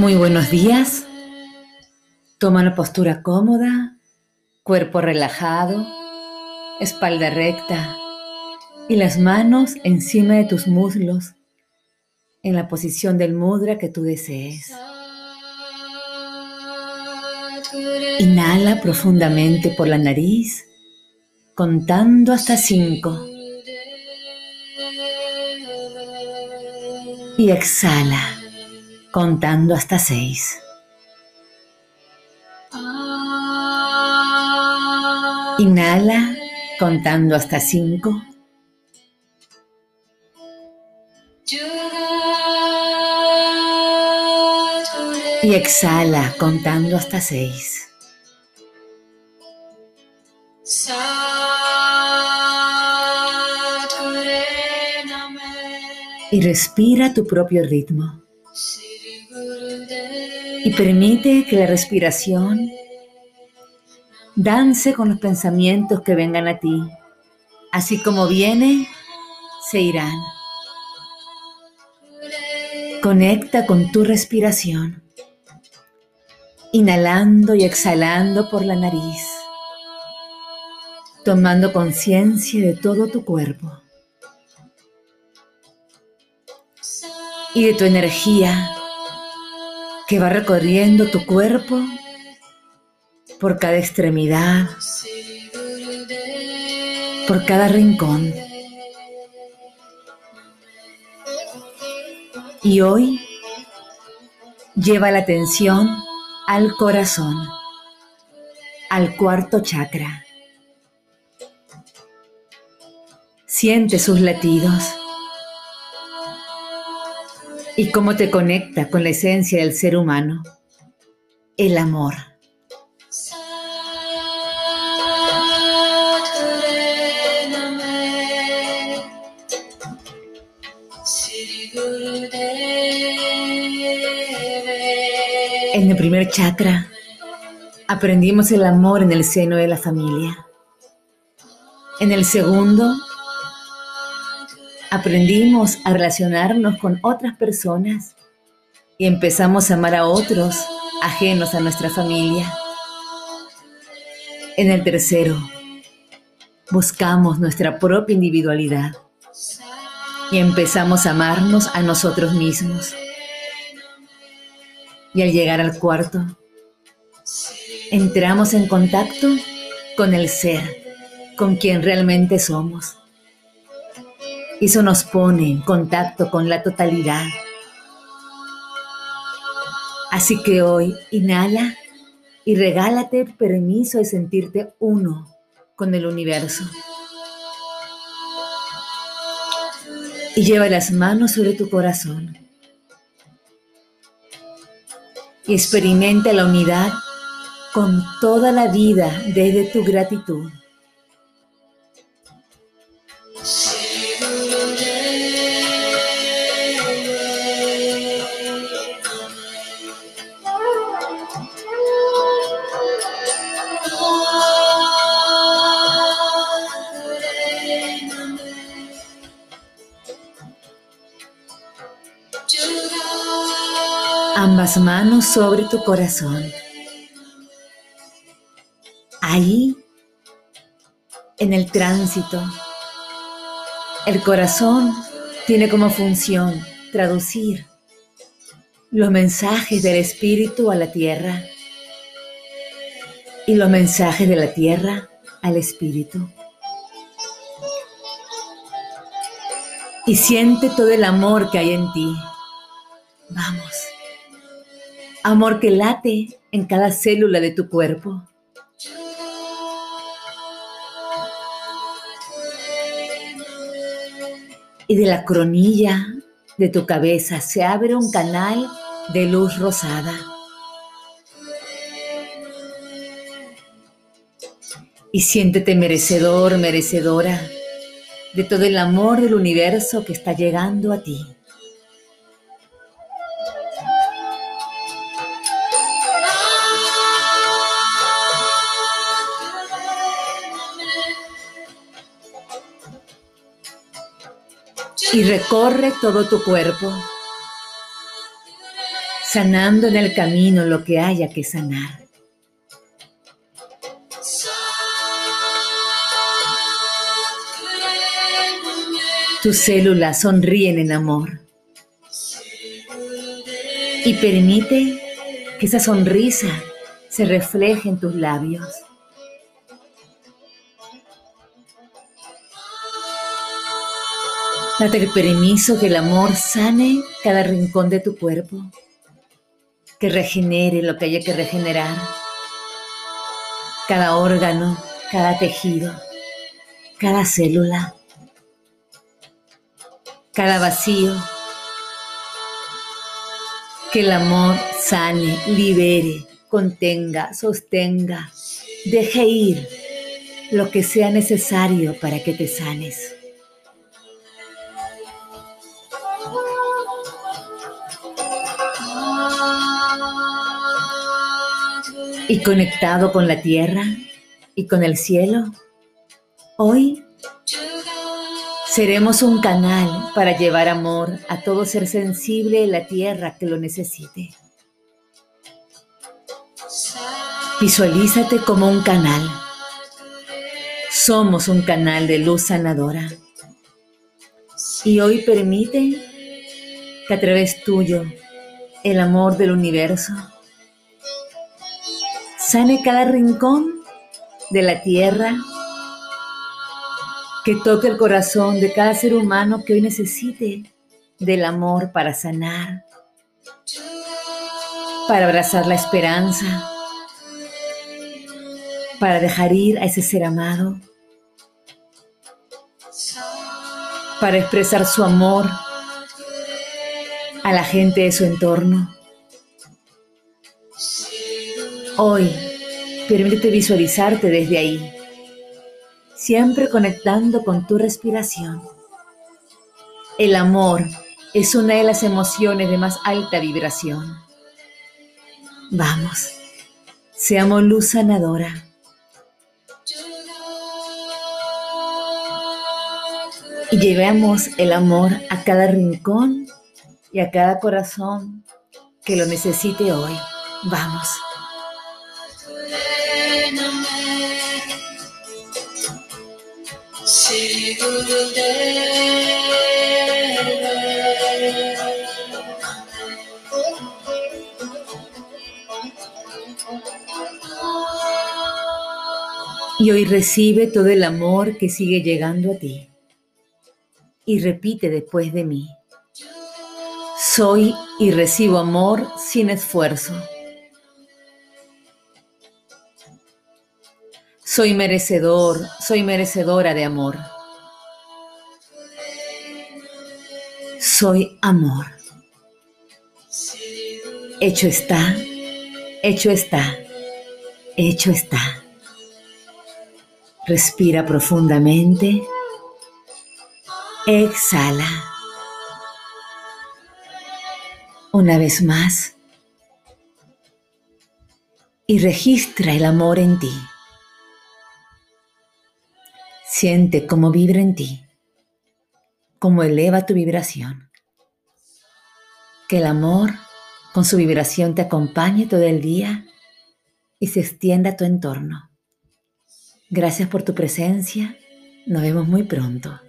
Muy buenos días. Toma una postura cómoda, cuerpo relajado, espalda recta y las manos encima de tus muslos en la posición del mudra que tú desees. Inhala profundamente por la nariz, contando hasta cinco. Y exhala contando hasta seis. Inhala contando hasta cinco. Y exhala contando hasta seis. Y respira tu propio ritmo y permite que la respiración dance con los pensamientos que vengan a ti. Así como viene, se irán. Conecta con tu respiración, inhalando y exhalando por la nariz, tomando conciencia de todo tu cuerpo y de tu energía que va recorriendo tu cuerpo por cada extremidad, por cada rincón. Y hoy lleva la atención al corazón, al cuarto chakra. Siente sus latidos y cómo te conecta con la esencia del ser humano, el amor. En el primer chakra aprendimos el amor en el seno de la familia. En el segundo aprendimos a relacionarnos con otras personas y empezamos a amar a otros ajenos a nuestra familia. En el tercero, buscamos nuestra propia individualidad y empezamos a amarnos a nosotros mismos. Y al llegar al cuarto, entramos en contacto con el ser, con quien realmente somos eso nos pone en contacto con la totalidad. Así que hoy inhala y regálate permiso de sentirte uno con el universo. Y lleva las manos sobre tu corazón. Y experimenta la unidad con toda la vida desde tu gratitud. Ambas manos sobre tu corazón. Ahí, en el tránsito, el corazón tiene como función traducir los mensajes del espíritu a la tierra y los mensajes de la tierra al espíritu. Y siente todo el amor que hay en ti. Vamos amor que late en cada célula de tu cuerpo. Y de la cronilla de tu cabeza se abre un canal de luz rosada. Y siéntete merecedor, merecedora de todo el amor del universo que está llegando a ti. Y recorre todo tu cuerpo. sanando en el camino lo que haya que sanar. Tus células sonríen en amor y permite que esa sonrisa se refleje en tus labios. Date el permiso que el amor sane cada rincón de tu cuerpo, que regenere lo que haya que regenerar, cada órgano, cada tejido, cada célula, cada vacío. Que el amor sane, libere, contenga, sostenga, deje ir lo que sea necesario para que te sanes. Y conectado con la tierra y con el cielo, hoy seremos un canal para llevar amor a todo ser sensible en la tierra que lo necesite. Visualízate como un canal. Somos un canal de luz sanadora. Y hoy permite que a través tuyo el amor del universo sane cada rincón de la tierra, que toque el corazón de cada ser humano que hoy necesite del amor para sanar, para abrazar la esperanza, para dejar ir a ese ser amado, para expresar su amor a la gente de su entorno. Hoy, permítete visualizarte desde ahí, siempre conectando con tu respiración. El amor es una de las emociones de más alta vibración. Vamos, seamos luz sanadora. Y llevemos el amor a cada rincón y a cada corazón que lo necesite hoy. Vamos. Y hoy recibe todo el amor que sigue llegando a ti. Y repite después de mí. Soy y recibo amor sin esfuerzo. Soy merecedor, soy merecedora de amor. Soy amor. Hecho está, hecho está, hecho está. Respira profundamente. Exhala. Una vez más. Y registra el amor en ti. Siente cómo vibra en ti, cómo eleva tu vibración. Que el amor con su vibración te acompañe todo el día y se extienda a tu entorno. Gracias por tu presencia. Nos vemos muy pronto.